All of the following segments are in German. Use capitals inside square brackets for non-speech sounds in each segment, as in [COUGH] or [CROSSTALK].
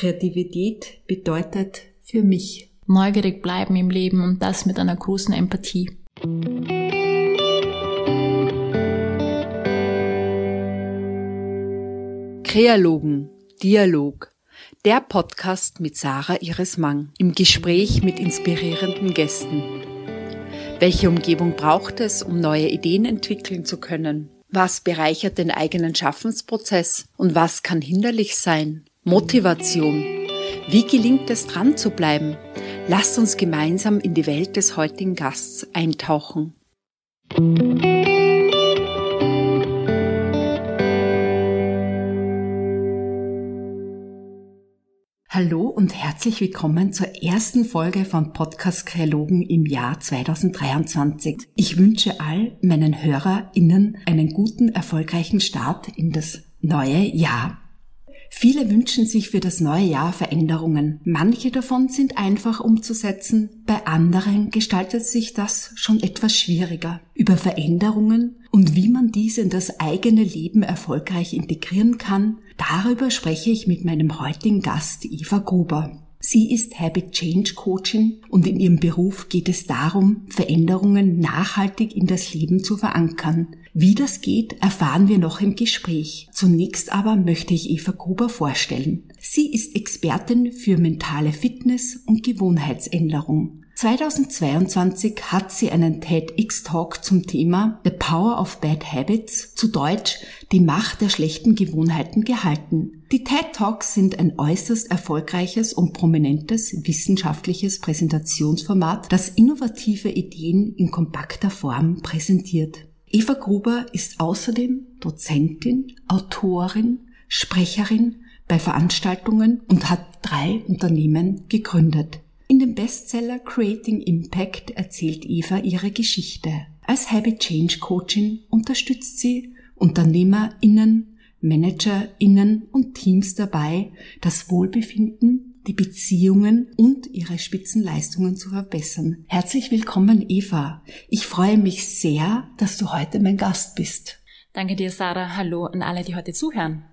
Kreativität bedeutet für mich. Neugierig bleiben im Leben und das mit einer großen Empathie. Kreologen, Dialog. Der Podcast mit Sarah Iris Mang im Gespräch mit inspirierenden Gästen. Welche Umgebung braucht es, um neue Ideen entwickeln zu können? Was bereichert den eigenen Schaffensprozess und was kann hinderlich sein? Motivation. Wie gelingt es dran zu bleiben? Lasst uns gemeinsam in die Welt des heutigen Gasts eintauchen. Hallo und herzlich willkommen zur ersten Folge von Podcast Kreologen im Jahr 2023. Ich wünsche all meinen HörerInnen einen guten, erfolgreichen Start in das neue Jahr. Viele wünschen sich für das neue Jahr Veränderungen. Manche davon sind einfach umzusetzen, bei anderen gestaltet sich das schon etwas schwieriger. Über Veränderungen und wie man diese in das eigene Leben erfolgreich integrieren kann, darüber spreche ich mit meinem heutigen Gast Eva Gruber. Sie ist Habit Change Coaching und in ihrem Beruf geht es darum, Veränderungen nachhaltig in das Leben zu verankern. Wie das geht, erfahren wir noch im Gespräch. Zunächst aber möchte ich Eva Gruber vorstellen. Sie ist Expertin für mentale Fitness und Gewohnheitsänderung. 2022 hat sie einen TEDx-Talk zum Thema The Power of Bad Habits, zu Deutsch die Macht der schlechten Gewohnheiten gehalten. Die TED Talks sind ein äußerst erfolgreiches und prominentes wissenschaftliches Präsentationsformat, das innovative Ideen in kompakter Form präsentiert. Eva Gruber ist außerdem Dozentin, Autorin, Sprecherin bei Veranstaltungen und hat drei Unternehmen gegründet. In dem Bestseller Creating Impact erzählt Eva ihre Geschichte. Als Habit Change Coaching unterstützt sie UnternehmerInnen, ManagerInnen und Teams dabei, das Wohlbefinden, die Beziehungen und ihre Spitzenleistungen zu verbessern. Herzlich willkommen, Eva. Ich freue mich sehr, dass du heute mein Gast bist. Danke dir, Sarah. Hallo an alle, die heute zuhören.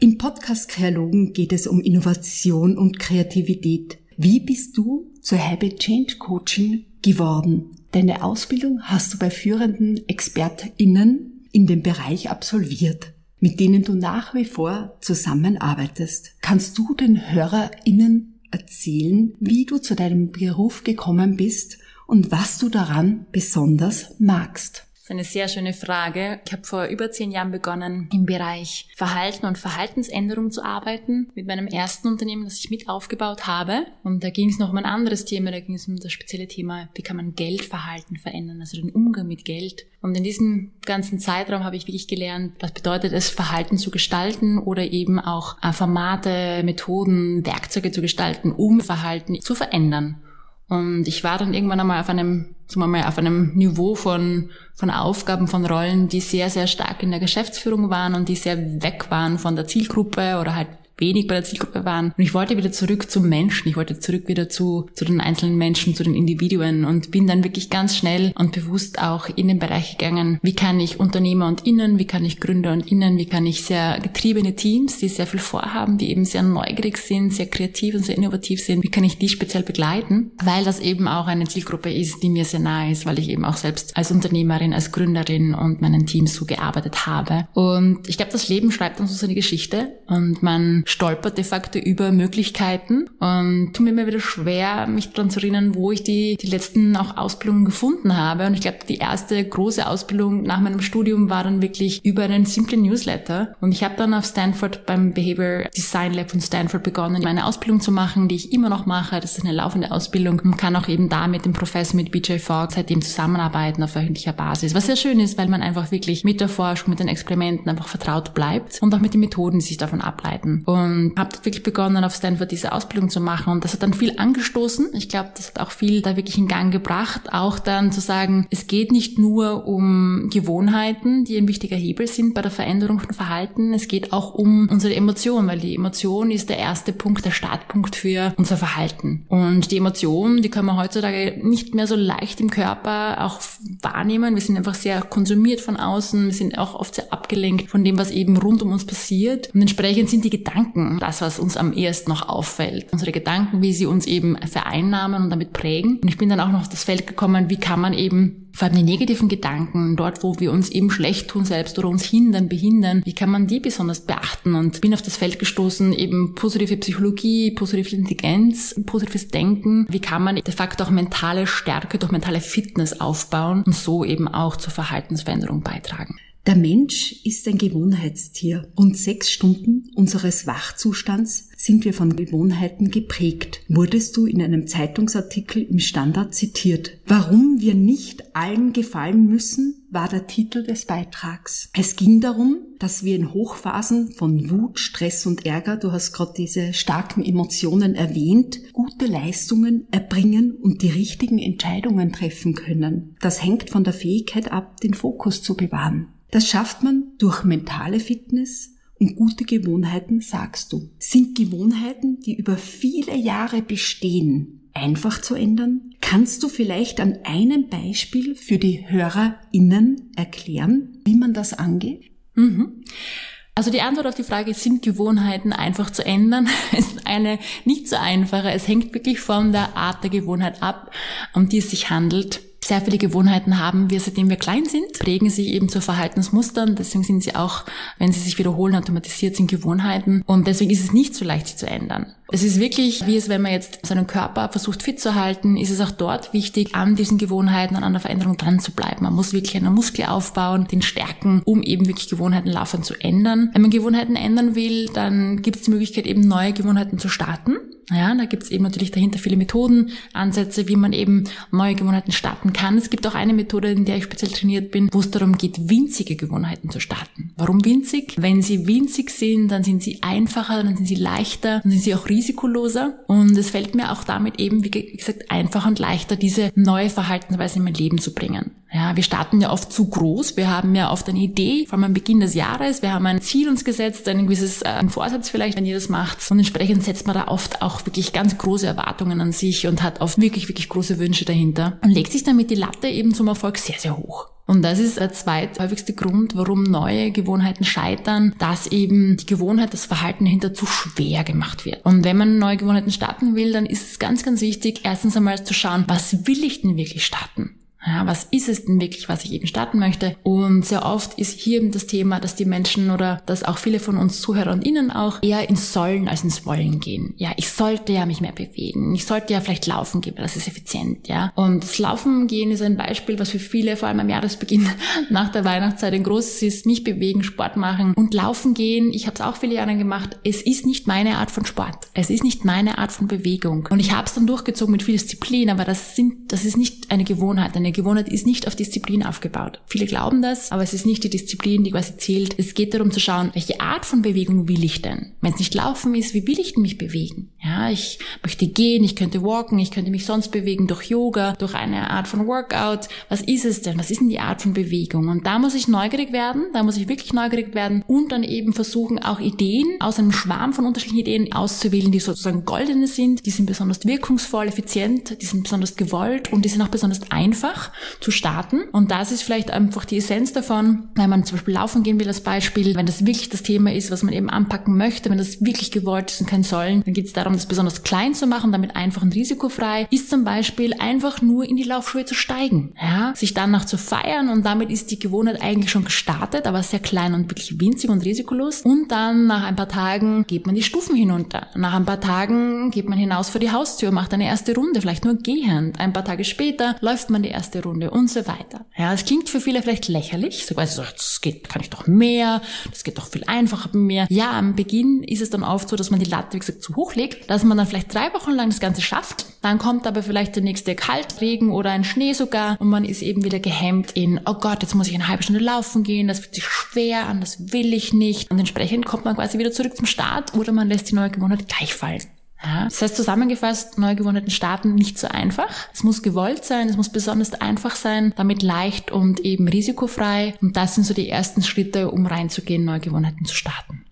Im Podcast Kreologen geht es um Innovation und Kreativität. Wie bist du zur Habit Change Coaching geworden? Deine Ausbildung hast du bei führenden ExpertInnen in dem Bereich absolviert, mit denen du nach wie vor zusammenarbeitest. Kannst du den HörerInnen erzählen, wie du zu deinem Beruf gekommen bist und was du daran besonders magst? Ist eine sehr schöne Frage. Ich habe vor über zehn Jahren begonnen, im Bereich Verhalten und Verhaltensänderung zu arbeiten, mit meinem ersten Unternehmen, das ich mit aufgebaut habe. Und da ging es noch um ein anderes Thema, da ging es um das spezielle Thema, wie kann man Geldverhalten verändern, also den Umgang mit Geld. Und in diesem ganzen Zeitraum habe ich wirklich gelernt, was bedeutet es, Verhalten zu gestalten oder eben auch äh, Formate, Methoden, Werkzeuge zu gestalten, um Verhalten zu verändern. Und ich war dann irgendwann einmal auf einem, sagen wir mal, auf einem Niveau von, von Aufgaben, von Rollen, die sehr, sehr stark in der Geschäftsführung waren und die sehr weg waren von der Zielgruppe oder halt wenig bei der Zielgruppe waren. Und ich wollte wieder zurück zum Menschen. Ich wollte zurück wieder zu, zu den einzelnen Menschen, zu den Individuen und bin dann wirklich ganz schnell und bewusst auch in den Bereich gegangen, wie kann ich Unternehmer und Innen, wie kann ich Gründer und Innen, wie kann ich sehr getriebene Teams, die sehr viel vorhaben, die eben sehr neugierig sind, sehr kreativ und sehr innovativ sind, wie kann ich die speziell begleiten, weil das eben auch eine Zielgruppe ist, die mir sehr nahe ist, weil ich eben auch selbst als Unternehmerin, als Gründerin und meinen Teams so gearbeitet habe. Und ich glaube, das Leben schreibt uns so eine Geschichte und man stolpert de facto über Möglichkeiten und tut mir immer wieder schwer, mich daran zu erinnern, wo ich die, die letzten auch Ausbildungen gefunden habe. Und ich glaube, die erste große Ausbildung nach meinem Studium war dann wirklich über einen simplen Newsletter. Und ich habe dann auf Stanford beim Behavior Design Lab von Stanford begonnen, meine Ausbildung zu machen, die ich immer noch mache. Das ist eine laufende Ausbildung und kann auch eben da mit dem Professor, mit BJ Fogg, seitdem zusammenarbeiten auf wöchentlicher Basis. Was sehr schön ist, weil man einfach wirklich mit der Forschung, mit den Experimenten einfach vertraut bleibt und auch mit den Methoden, die sich davon ableiten. Und und habe wirklich begonnen, auf Stanford diese Ausbildung zu machen. Und das hat dann viel angestoßen. Ich glaube, das hat auch viel da wirklich in Gang gebracht. Auch dann zu sagen, es geht nicht nur um Gewohnheiten, die ein wichtiger Hebel sind bei der Veränderung von Verhalten. Es geht auch um unsere Emotion, weil die Emotion ist der erste Punkt, der Startpunkt für unser Verhalten. Und die Emotion, die können wir heutzutage nicht mehr so leicht im Körper auch wahrnehmen. Wir sind einfach sehr konsumiert von außen. Wir sind auch oft sehr abgelenkt von dem, was eben rund um uns passiert. Und entsprechend sind die Gedanken Gedanken das, was uns am ehesten noch auffällt. Unsere Gedanken, wie sie uns eben vereinnahmen und damit prägen. Und ich bin dann auch noch auf das Feld gekommen, wie kann man eben vor allem die negativen Gedanken, dort wo wir uns eben schlecht tun selbst oder uns hindern, behindern, wie kann man die besonders beachten? Und bin auf das Feld gestoßen, eben positive Psychologie, positive Intelligenz, positives Denken. Wie kann man de facto auch mentale Stärke durch mentale Fitness aufbauen und so eben auch zur Verhaltensveränderung beitragen? Der Mensch ist ein Gewohnheitstier und sechs Stunden unseres Wachzustands sind wir von Gewohnheiten geprägt. Wurdest du in einem Zeitungsartikel im Standard zitiert. Warum wir nicht allen gefallen müssen, war der Titel des Beitrags. Es ging darum, dass wir in Hochphasen von Wut, Stress und Ärger, du hast gerade diese starken Emotionen erwähnt, gute Leistungen erbringen und die richtigen Entscheidungen treffen können. Das hängt von der Fähigkeit ab, den Fokus zu bewahren. Das schafft man durch mentale Fitness und gute Gewohnheiten, sagst du. Sind Gewohnheiten, die über viele Jahre bestehen, einfach zu ändern? Kannst du vielleicht an einem Beispiel für die HörerInnen erklären, wie man das angeht? Mhm. Also die Antwort auf die Frage, sind Gewohnheiten einfach zu ändern, [LAUGHS] ist eine nicht so einfache. Es hängt wirklich von der Art der Gewohnheit ab, um die es sich handelt. Sehr viele Gewohnheiten haben wir, seitdem wir klein sind, prägen sie eben zu Verhaltensmustern. Deswegen sind sie auch, wenn sie sich wiederholen, automatisiert sind Gewohnheiten. Und deswegen ist es nicht so leicht, sie zu ändern. Es ist wirklich, wie es, wenn man jetzt seinen Körper versucht fit zu halten, ist es auch dort wichtig, an diesen Gewohnheiten und an der Veränderung dran zu bleiben. Man muss wirklich einen Muskel aufbauen, den stärken, um eben wirklich Gewohnheiten laufend zu ändern. Wenn man Gewohnheiten ändern will, dann gibt es die Möglichkeit, eben neue Gewohnheiten zu starten. Ja, da gibt es eben natürlich dahinter viele Methoden, Ansätze, wie man eben neue Gewohnheiten starten kann. Es gibt auch eine Methode, in der ich speziell trainiert bin, wo es darum geht, winzige Gewohnheiten zu starten. Warum winzig? Wenn sie winzig sind, dann sind sie einfacher, dann sind sie leichter, dann sind sie auch risikoloser. Und es fällt mir auch damit eben, wie gesagt, einfacher und leichter, diese neue Verhaltensweise in mein Leben zu bringen. Ja, wir starten ja oft zu groß. Wir haben ja oft eine Idee, vor allem am Beginn des Jahres. Wir haben ein Ziel uns gesetzt, ein gewisses äh, Vorsatz vielleicht, wenn ihr das macht. Und entsprechend setzt man da oft auch wirklich ganz große Erwartungen an sich und hat oft wirklich, wirklich große Wünsche dahinter und legt sich damit die Latte eben zum Erfolg sehr, sehr hoch. Und das ist der zweithäufigste Grund, warum neue Gewohnheiten scheitern, dass eben die Gewohnheit, das Verhalten dahinter zu schwer gemacht wird. Und wenn man neue Gewohnheiten starten will, dann ist es ganz, ganz wichtig, erstens einmal zu schauen, was will ich denn wirklich starten? Ja, was ist es denn wirklich, was ich eben starten möchte? Und sehr oft ist hier eben das Thema, dass die Menschen oder dass auch viele von uns Zuhörer und Ihnen auch eher ins Sollen als ins Wollen gehen. Ja, ich sollte ja mich mehr bewegen. Ich sollte ja vielleicht laufen gehen, weil das ist effizient, ja. Und das Laufen gehen ist ein Beispiel, was für viele, vor allem am Jahresbeginn [LAUGHS] nach der Weihnachtszeit ein großes ist. Mich bewegen, Sport machen und laufen gehen. Ich habe es auch viele Jahre gemacht. Es ist nicht meine Art von Sport. Es ist nicht meine Art von Bewegung. Und ich habe es dann durchgezogen mit viel Disziplin, aber das sind, das ist nicht eine Gewohnheit, eine Gewohnheit ist nicht auf Disziplin aufgebaut. Viele glauben das, aber es ist nicht die Disziplin, die quasi zählt. Es geht darum zu schauen, welche Art von Bewegung will ich denn? Wenn es nicht laufen ist, wie will ich denn mich bewegen? Ja, ich möchte gehen, ich könnte walken, ich könnte mich sonst bewegen durch Yoga, durch eine Art von Workout. Was ist es denn? Was ist denn die Art von Bewegung? Und da muss ich neugierig werden, da muss ich wirklich neugierig werden und dann eben versuchen, auch Ideen aus einem Schwarm von unterschiedlichen Ideen auszuwählen, die sozusagen goldene sind, die sind besonders wirkungsvoll, effizient, die sind besonders gewollt und die sind auch besonders einfach einfach zu starten. Und das ist vielleicht einfach die Essenz davon, wenn man zum Beispiel laufen gehen will als Beispiel, wenn das wirklich das Thema ist, was man eben anpacken möchte, wenn das wirklich gewollt ist und kein Sollen, dann geht es darum, das besonders klein zu machen, damit einfach und risikofrei, ist zum Beispiel einfach nur in die Laufschuhe zu steigen, ja, sich danach zu feiern und damit ist die Gewohnheit eigentlich schon gestartet, aber sehr klein und wirklich winzig und risikolos. Und dann nach ein paar Tagen geht man die Stufen hinunter. Nach ein paar Tagen geht man hinaus vor die Haustür, macht eine erste Runde, vielleicht nur gehend. Ein paar Tage später läuft man die erste erste Runde und so weiter. Ja, es klingt für viele vielleicht lächerlich, so quasi so, das geht, kann ich doch mehr, das geht doch viel einfacher bei mir. Ja, am Beginn ist es dann oft so, dass man die Latte, wie gesagt, zu hoch legt, dass man dann vielleicht drei Wochen lang das Ganze schafft, dann kommt aber vielleicht der nächste Kaltregen oder ein Schnee sogar und man ist eben wieder gehemmt in, oh Gott, jetzt muss ich eine halbe Stunde laufen gehen, das fühlt sich schwer an, das will ich nicht. Und entsprechend kommt man quasi wieder zurück zum Start oder man lässt die neue Gewohnheit gleich fallen. Ja, das heißt zusammengefasst, Neugewohnheiten starten nicht so einfach. Es muss gewollt sein, es muss besonders einfach sein, damit leicht und eben risikofrei. Und das sind so die ersten Schritte, um reinzugehen, Neugewohnheiten zu starten.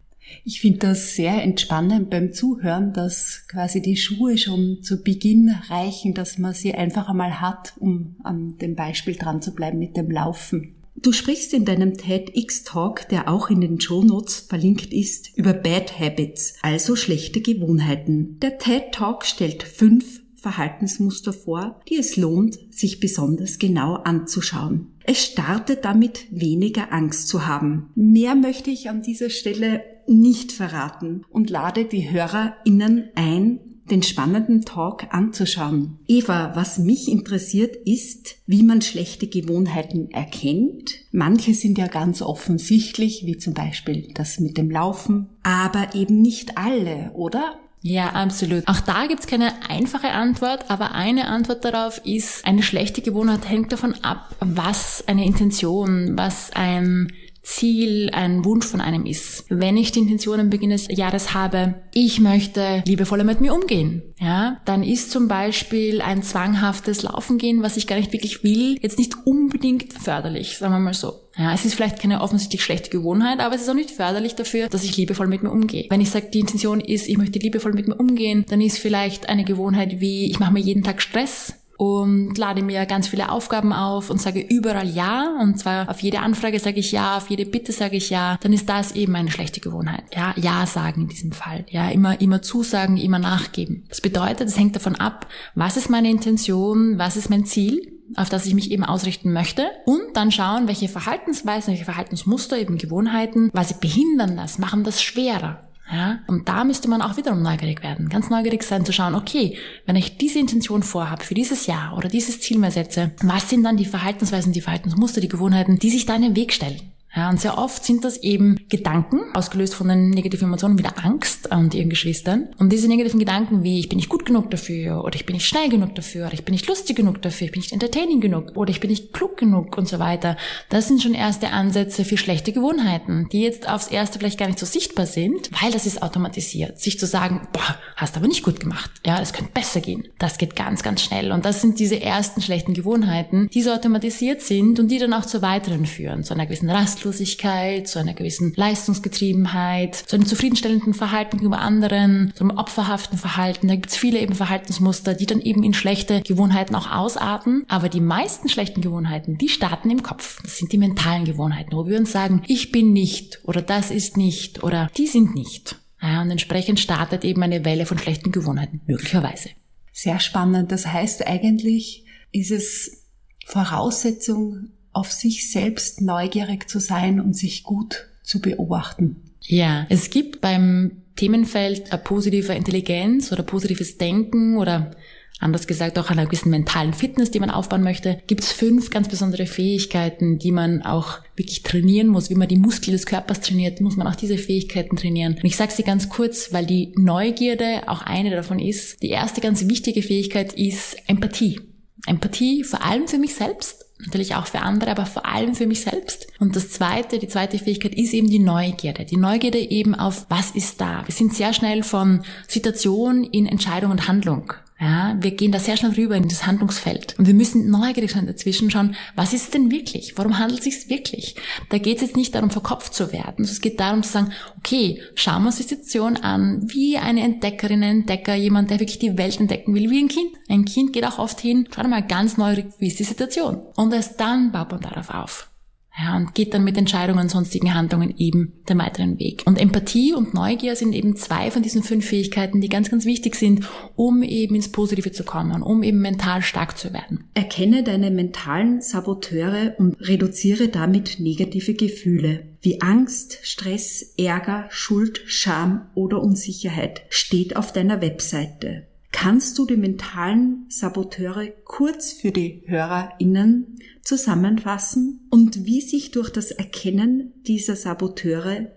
Ich finde das sehr entspannend beim Zuhören, dass quasi die Schuhe schon zu Beginn reichen, dass man sie einfach einmal hat, um an dem Beispiel dran zu bleiben mit dem Laufen. Du sprichst in deinem TEDx-Talk, der auch in den Show Notes verlinkt ist, über Bad Habits, also schlechte Gewohnheiten. Der TED-Talk stellt fünf Verhaltensmuster vor, die es lohnt, sich besonders genau anzuschauen. Es startet damit, weniger Angst zu haben. Mehr möchte ich an dieser Stelle nicht verraten und lade die HörerInnen ein, den spannenden Talk anzuschauen. Eva, was mich interessiert ist, wie man schlechte Gewohnheiten erkennt. Manche sind ja ganz offensichtlich, wie zum Beispiel das mit dem Laufen, aber eben nicht alle, oder? Ja, absolut. Auch da gibt's keine einfache Antwort, aber eine Antwort darauf ist, eine schlechte Gewohnheit hängt davon ab, was eine Intention, was ein Ziel, ein Wunsch von einem ist. Wenn ich die Intention am Beginn des Jahres habe, ich möchte liebevoller mit mir umgehen, ja, dann ist zum Beispiel ein zwanghaftes Laufen gehen, was ich gar nicht wirklich will, jetzt nicht unbedingt förderlich, sagen wir mal so. Ja, es ist vielleicht keine offensichtlich schlechte Gewohnheit, aber es ist auch nicht förderlich dafür, dass ich liebevoll mit mir umgehe. Wenn ich sage, die Intention ist, ich möchte liebevoll mit mir umgehen, dann ist vielleicht eine Gewohnheit wie, ich mache mir jeden Tag Stress, und lade mir ganz viele Aufgaben auf und sage überall ja und zwar auf jede Anfrage sage ich ja, auf jede Bitte sage ich ja, dann ist das eben eine schlechte Gewohnheit. Ja, ja sagen in diesem Fall. Ja, immer immer zusagen, immer nachgeben. Das bedeutet, es hängt davon ab, was ist meine Intention, was ist mein Ziel auf das ich mich eben ausrichten möchte und dann schauen, welche Verhaltensweisen, welche Verhaltensmuster, eben Gewohnheiten, was sie behindern das, machen das schwerer. Ja, und da müsste man auch wiederum neugierig werden. Ganz neugierig sein zu schauen, okay, wenn ich diese Intention vorhabe für dieses Jahr oder dieses Ziel mir setze, was sind dann die Verhaltensweisen, die Verhaltensmuster, die Gewohnheiten, die sich da in den Weg stellen? Ja, und sehr oft sind das eben Gedanken, ausgelöst von den negativen Emotionen wie der Angst und ihren Geschwistern. Und diese negativen Gedanken wie, ich bin nicht gut genug dafür, oder ich bin nicht schnell genug dafür, oder ich bin nicht lustig genug dafür, ich bin nicht entertaining genug, oder ich bin nicht klug genug und so weiter. Das sind schon erste Ansätze für schlechte Gewohnheiten, die jetzt aufs erste vielleicht gar nicht so sichtbar sind, weil das ist automatisiert. Sich zu sagen, boah, hast aber nicht gut gemacht. Ja, es könnte besser gehen. Das geht ganz, ganz schnell. Und das sind diese ersten schlechten Gewohnheiten, die so automatisiert sind und die dann auch zu weiteren führen, zu einer gewissen Rastlosigkeit Rastlosigkeit, zu einer gewissen Leistungsgetriebenheit, zu einem zufriedenstellenden Verhalten gegenüber anderen, zu einem opferhaften Verhalten. Da gibt es viele eben Verhaltensmuster, die dann eben in schlechte Gewohnheiten auch ausarten. Aber die meisten schlechten Gewohnheiten, die starten im Kopf. Das sind die mentalen Gewohnheiten, wo wir uns sagen, ich bin nicht oder das ist nicht oder die sind nicht. Ja, und entsprechend startet eben eine Welle von schlechten Gewohnheiten, möglicherweise. Sehr spannend. Das heißt eigentlich, ist es Voraussetzung auf sich selbst neugierig zu sein und sich gut zu beobachten. Ja, es gibt beim Themenfeld positive Intelligenz oder positives Denken oder anders gesagt auch einer gewissen mentalen Fitness, die man aufbauen möchte, gibt es fünf ganz besondere Fähigkeiten, die man auch wirklich trainieren muss. Wie man die Muskeln des Körpers trainiert, muss man auch diese Fähigkeiten trainieren. Und ich sage sie ganz kurz, weil die Neugierde auch eine davon ist. Die erste ganz wichtige Fähigkeit ist Empathie. Empathie vor allem für mich selbst natürlich auch für andere, aber vor allem für mich selbst. Und das zweite, die zweite Fähigkeit ist eben die Neugierde. Die Neugierde eben auf, was ist da? Wir sind sehr schnell von Situation in Entscheidung und Handlung. Ja, wir gehen da sehr schnell rüber in das Handlungsfeld. Und wir müssen neugierig sein dazwischen schauen, was ist denn wirklich? Warum handelt es sich wirklich? Da geht es jetzt nicht darum, verkopft zu werden. Es geht darum zu sagen, okay, schauen wir uns die Situation an, wie eine Entdeckerin, ein Entdecker, jemand, der wirklich die Welt entdecken will, wie ein Kind. Ein Kind geht auch oft hin, schaut mal ganz neugierig, wie ist die Situation? Und erst dann baut man darauf auf. Ja, und geht dann mit Entscheidungen und sonstigen Handlungen eben den weiteren Weg. Und Empathie und Neugier sind eben zwei von diesen fünf Fähigkeiten, die ganz, ganz wichtig sind, um eben ins Positive zu kommen, um eben mental stark zu werden. Erkenne deine mentalen Saboteure und reduziere damit negative Gefühle wie Angst, Stress, Ärger, Schuld, Scham oder Unsicherheit steht auf deiner Webseite. Kannst du die mentalen Saboteure kurz für die HörerInnen zusammenfassen und wie sich durch das Erkennen dieser Saboteure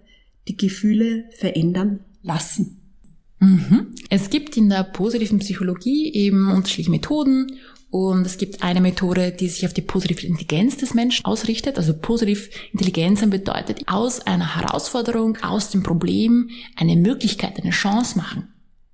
die Gefühle verändern lassen? Mhm. Es gibt in der positiven Psychologie eben unterschiedliche Methoden und es gibt eine Methode, die sich auf die positive Intelligenz des Menschen ausrichtet. Also positiv Intelligenz bedeutet aus einer Herausforderung, aus dem Problem eine Möglichkeit, eine Chance machen.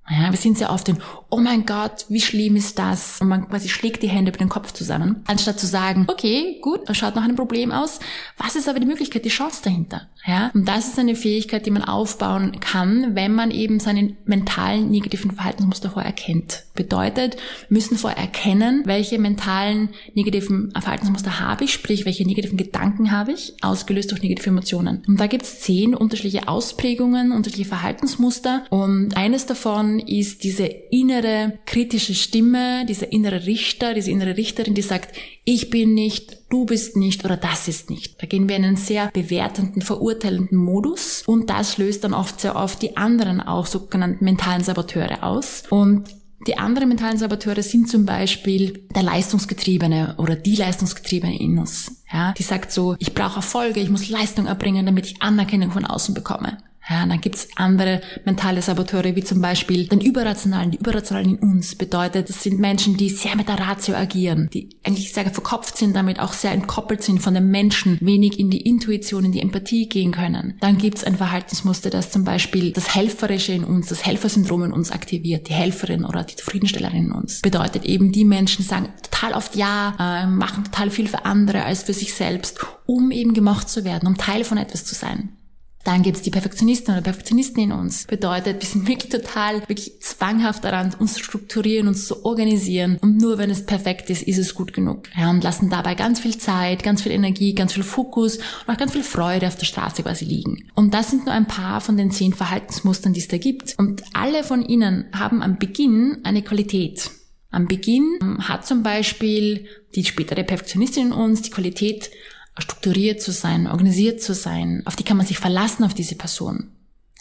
Ja, wir sind sehr oft in, oh mein Gott, wie schlimm ist das? Und man quasi schlägt die Hände über den Kopf zusammen, anstatt zu sagen, okay, gut, das schaut nach einem Problem aus. Was ist aber die Möglichkeit, die Chance dahinter? Ja, und das ist eine Fähigkeit, die man aufbauen kann, wenn man eben seine mentalen negativen Verhaltensmuster vorher erkennt. Bedeutet, müssen vorher erkennen, welche mentalen negativen Verhaltensmuster habe ich, sprich, welche negativen Gedanken habe ich, ausgelöst durch negative Emotionen. Und da gibt es zehn unterschiedliche Ausprägungen, unterschiedliche Verhaltensmuster und eines davon ist diese innere kritische Stimme, dieser innere Richter, diese innere Richterin, die sagt, ich bin nicht, du bist nicht oder das ist nicht. Da gehen wir in einen sehr bewertenden, verurteilenden Modus und das löst dann oft sehr oft die anderen auch sogenannten mentalen Saboteure aus. Und die anderen mentalen Saboteure sind zum Beispiel der Leistungsgetriebene oder die Leistungsgetriebene in uns. Ja, die sagt so, ich brauche Erfolge, ich muss Leistung erbringen, damit ich Anerkennung von außen bekomme. Ja, und dann gibt's andere mentale Saboteure, wie zum Beispiel den Überrationalen. Die Überrationalen in uns bedeutet, das sind Menschen, die sehr mit der Ratio agieren, die eigentlich sehr verkopft sind, damit auch sehr entkoppelt sind von den Menschen, wenig in die Intuition, in die Empathie gehen können. Dann gibt's ein Verhaltensmuster, das zum Beispiel das Helferische in uns, das Helfersyndrom in uns aktiviert, die Helferin oder die Zufriedenstellerin in uns. Bedeutet eben, die Menschen sagen total oft Ja, äh, machen total viel für andere als für sich selbst, um eben gemacht zu werden, um Teil von etwas zu sein. Dann gibt's die Perfektionisten oder Perfektionisten in uns. Bedeutet, wir sind wirklich total, wirklich zwanghaft daran, uns zu strukturieren, uns zu organisieren. Und nur wenn es perfekt ist, ist es gut genug. Ja, und lassen dabei ganz viel Zeit, ganz viel Energie, ganz viel Fokus und auch ganz viel Freude auf der Straße quasi liegen. Und das sind nur ein paar von den zehn Verhaltensmustern, die es da gibt. Und alle von ihnen haben am Beginn eine Qualität. Am Beginn hat zum Beispiel die spätere Perfektionistin in uns die Qualität, strukturiert zu sein, organisiert zu sein, auf die kann man sich verlassen, auf diese Person.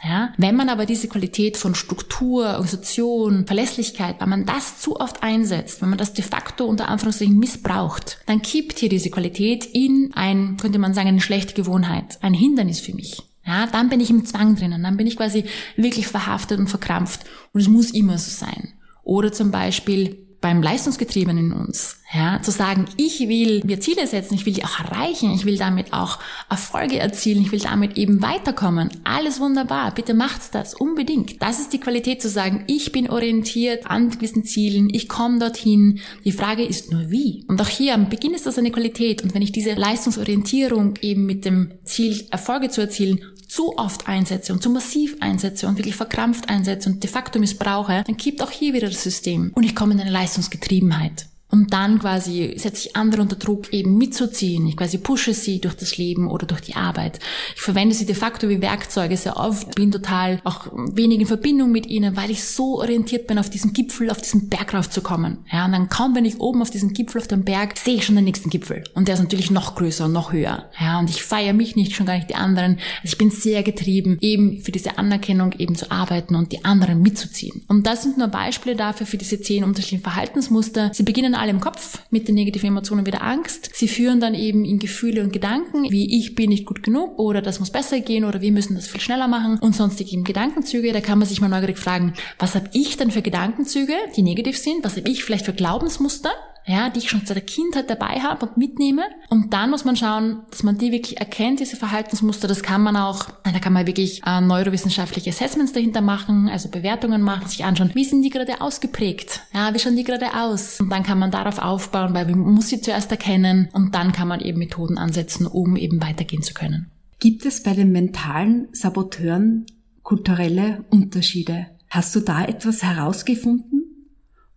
Ja? Wenn man aber diese Qualität von Struktur, Organisation, Verlässlichkeit, wenn man das zu oft einsetzt, wenn man das de facto unter Anführungszeichen missbraucht, dann kippt hier diese Qualität in ein, könnte man sagen, eine schlechte Gewohnheit, ein Hindernis für mich. Ja, dann bin ich im Zwang drinnen, dann bin ich quasi wirklich verhaftet und verkrampft und es muss immer so sein. Oder zum Beispiel beim Leistungsgetriebenen in uns, ja, zu sagen, ich will mir Ziele setzen, ich will die auch erreichen, ich will damit auch Erfolge erzielen, ich will damit eben weiterkommen. Alles wunderbar, bitte macht's das unbedingt. Das ist die Qualität zu sagen, ich bin orientiert an gewissen Zielen, ich komme dorthin. Die Frage ist nur wie. Und auch hier am Beginn ist das eine Qualität und wenn ich diese Leistungsorientierung eben mit dem Ziel Erfolge zu erzielen zu oft einsetze und zu massiv einsetze und wirklich verkrampft einsetze und de facto missbrauche, dann kippt auch hier wieder das System und ich komme in eine Leistungsgetriebenheit. Und dann quasi setze ich andere unter Druck, eben mitzuziehen. Ich quasi pushe sie durch das Leben oder durch die Arbeit. Ich verwende sie de facto wie Werkzeuge sehr oft, bin total auch wenig in Verbindung mit ihnen, weil ich so orientiert bin, auf diesen Gipfel, auf diesen Berg raufzukommen. Ja, und dann kaum bin ich oben auf diesem Gipfel, auf dem Berg, sehe ich schon den nächsten Gipfel. Und der ist natürlich noch größer und noch höher. Ja, und ich feiere mich nicht, schon gar nicht die anderen. Also ich bin sehr getrieben, eben für diese Anerkennung eben zu arbeiten und die anderen mitzuziehen. Und das sind nur Beispiele dafür für diese zehn unterschiedlichen Verhaltensmuster. Sie beginnen alle im Kopf mit den negativen Emotionen wieder Angst. Sie führen dann eben in Gefühle und Gedanken, wie ich bin nicht gut genug oder das muss besser gehen oder wir müssen das viel schneller machen und sonstige eben Gedankenzüge. Da kann man sich mal neugierig fragen, was habe ich denn für Gedankenzüge, die negativ sind? Was habe ich vielleicht für Glaubensmuster? Ja, die ich schon seit der Kindheit dabei habe und mitnehme. Und dann muss man schauen, dass man die wirklich erkennt, diese Verhaltensmuster. Das kann man auch, da kann man wirklich äh, neurowissenschaftliche Assessments dahinter machen, also Bewertungen machen, sich anschauen, wie sind die gerade ausgeprägt? Ja, wie schauen die gerade aus? Und dann kann man darauf aufbauen, weil man muss sie zuerst erkennen und dann kann man eben Methoden ansetzen, um eben weitergehen zu können. Gibt es bei den mentalen Saboteuren kulturelle Unterschiede? Hast du da etwas herausgefunden?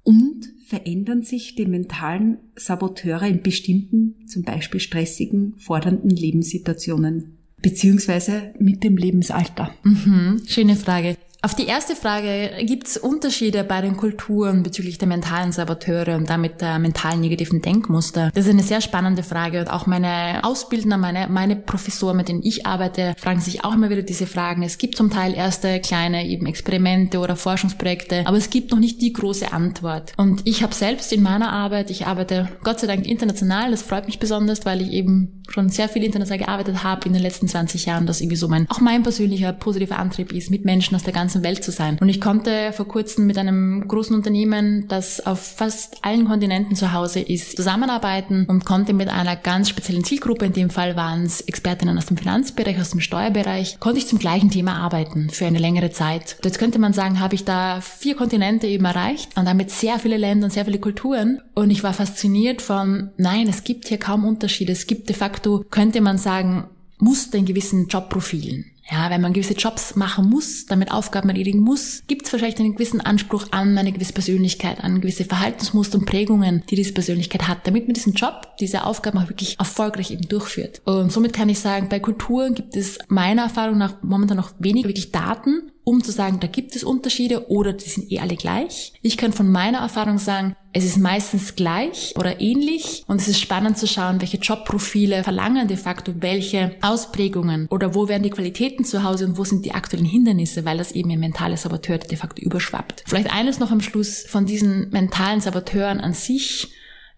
Und verändern sich die mentalen Saboteure in bestimmten, zum Beispiel stressigen, fordernden Lebenssituationen, beziehungsweise mit dem Lebensalter? Mhm, schöne Frage. Auf die erste Frage, gibt es Unterschiede bei den Kulturen bezüglich der mentalen Saboteure und damit der mentalen negativen Denkmuster? Das ist eine sehr spannende Frage und auch meine Ausbildner, meine, meine Professoren, mit denen ich arbeite, fragen sich auch immer wieder diese Fragen. Es gibt zum Teil erste kleine eben Experimente oder Forschungsprojekte, aber es gibt noch nicht die große Antwort. Und ich habe selbst in meiner Arbeit, ich arbeite Gott sei Dank international, das freut mich besonders, weil ich eben schon sehr viel international gearbeitet habe in den letzten 20 Jahren, das irgendwie so mein, auch mein persönlicher positiver Antrieb ist, mit Menschen aus der ganzen ganzen Welt zu sein. Und ich konnte vor kurzem mit einem großen Unternehmen, das auf fast allen Kontinenten zu Hause ist, zusammenarbeiten und konnte mit einer ganz speziellen Zielgruppe, in dem Fall waren es Expertinnen aus dem Finanzbereich, aus dem Steuerbereich, konnte ich zum gleichen Thema arbeiten für eine längere Zeit. Jetzt könnte man sagen, habe ich da vier Kontinente eben erreicht und damit sehr viele Länder und sehr viele Kulturen. Und ich war fasziniert von, nein, es gibt hier kaum Unterschiede. Es gibt de facto, könnte man sagen, Muster in gewissen Jobprofilen. Ja, wenn man gewisse Jobs machen muss, damit Aufgaben erledigen muss, gibt es wahrscheinlich einen gewissen Anspruch an eine gewisse Persönlichkeit, an gewisse Verhaltensmuster und Prägungen, die diese Persönlichkeit hat, damit man diesen Job, diese Aufgaben auch wirklich erfolgreich eben durchführt. Und somit kann ich sagen, bei Kulturen gibt es meiner Erfahrung nach momentan noch wenig wirklich Daten, um zu sagen, da gibt es Unterschiede oder die sind eh alle gleich. Ich kann von meiner Erfahrung sagen, es ist meistens gleich oder ähnlich und es ist spannend zu schauen, welche Jobprofile verlangen de facto welche Ausprägungen oder wo werden die Qualitäten zu Hause und wo sind die aktuellen Hindernisse, weil das eben ein mentales Saboteur de facto überschwappt. Vielleicht eines noch am Schluss von diesen mentalen Saboteuren an sich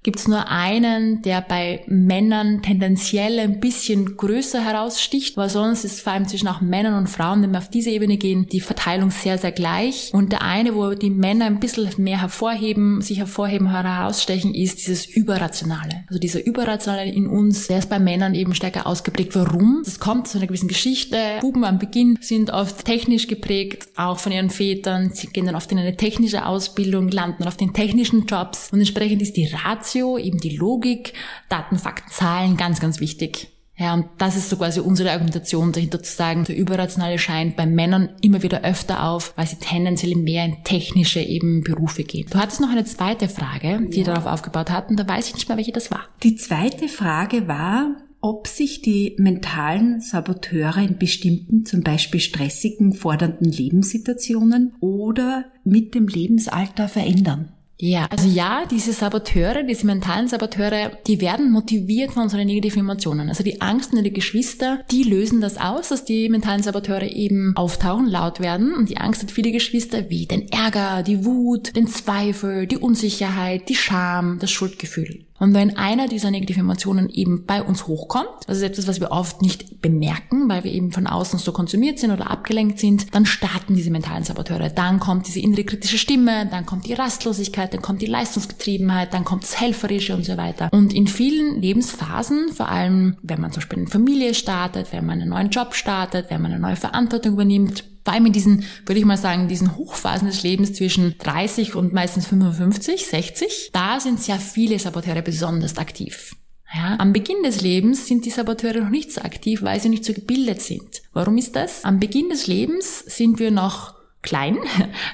gibt es nur einen, der bei Männern tendenziell ein bisschen größer heraussticht, weil sonst ist vor allem zwischen auch Männern und Frauen, wenn wir auf diese Ebene gehen, die Verteilung sehr, sehr gleich. Und der eine, wo die Männer ein bisschen mehr hervorheben, sich hervorheben, herausstechen, ist dieses Überrationale. Also dieser Überrationale in uns, der ist bei Männern eben stärker ausgeprägt. Warum? Das kommt zu einer gewissen Geschichte. Buben am Beginn sind oft technisch geprägt, auch von ihren Vätern. Sie gehen dann oft in eine technische Ausbildung, landen auf den technischen Jobs und entsprechend ist die Ratio Ratio, eben die Logik, Daten, Fakten, Zahlen, ganz, ganz wichtig. Ja, und das ist so quasi unsere Argumentation dahinter zu sagen, der Überrationale scheint bei Männern immer wieder öfter auf, weil sie tendenziell mehr in technische eben Berufe gehen. Du hattest noch eine zweite Frage, die ja. darauf aufgebaut hat, und da weiß ich nicht mehr, welche das war. Die zweite Frage war, ob sich die mentalen Saboteure in bestimmten, zum Beispiel stressigen, fordernden Lebenssituationen oder mit dem Lebensalter verändern. Ja, also ja, diese Saboteure, diese mentalen Saboteure, die werden motiviert von unseren negativen Emotionen. Also die Angst und die Geschwister, die lösen das aus, dass die mentalen Saboteure eben auftauchen, laut werden. Und die Angst hat viele Geschwister wie den Ärger, die Wut, den Zweifel, die Unsicherheit, die Scham, das Schuldgefühl. Und wenn einer dieser negativen Emotionen eben bei uns hochkommt, das ist etwas, was wir oft nicht bemerken, weil wir eben von außen so konsumiert sind oder abgelenkt sind, dann starten diese mentalen Saboteure. Dann kommt diese innere kritische Stimme, dann kommt die Rastlosigkeit, dann kommt die Leistungsgetriebenheit, dann kommt das Helferische und so weiter. Und in vielen Lebensphasen, vor allem wenn man zum Beispiel eine Familie startet, wenn man einen neuen Job startet, wenn man eine neue Verantwortung übernimmt, vor allem in diesen, würde ich mal sagen, diesen Hochphasen des Lebens zwischen 30 und meistens 55, 60, da sind sehr viele Saboteure besonders aktiv. Ja, am Beginn des Lebens sind die Saboteure noch nicht so aktiv, weil sie nicht so gebildet sind. Warum ist das? Am Beginn des Lebens sind wir noch klein.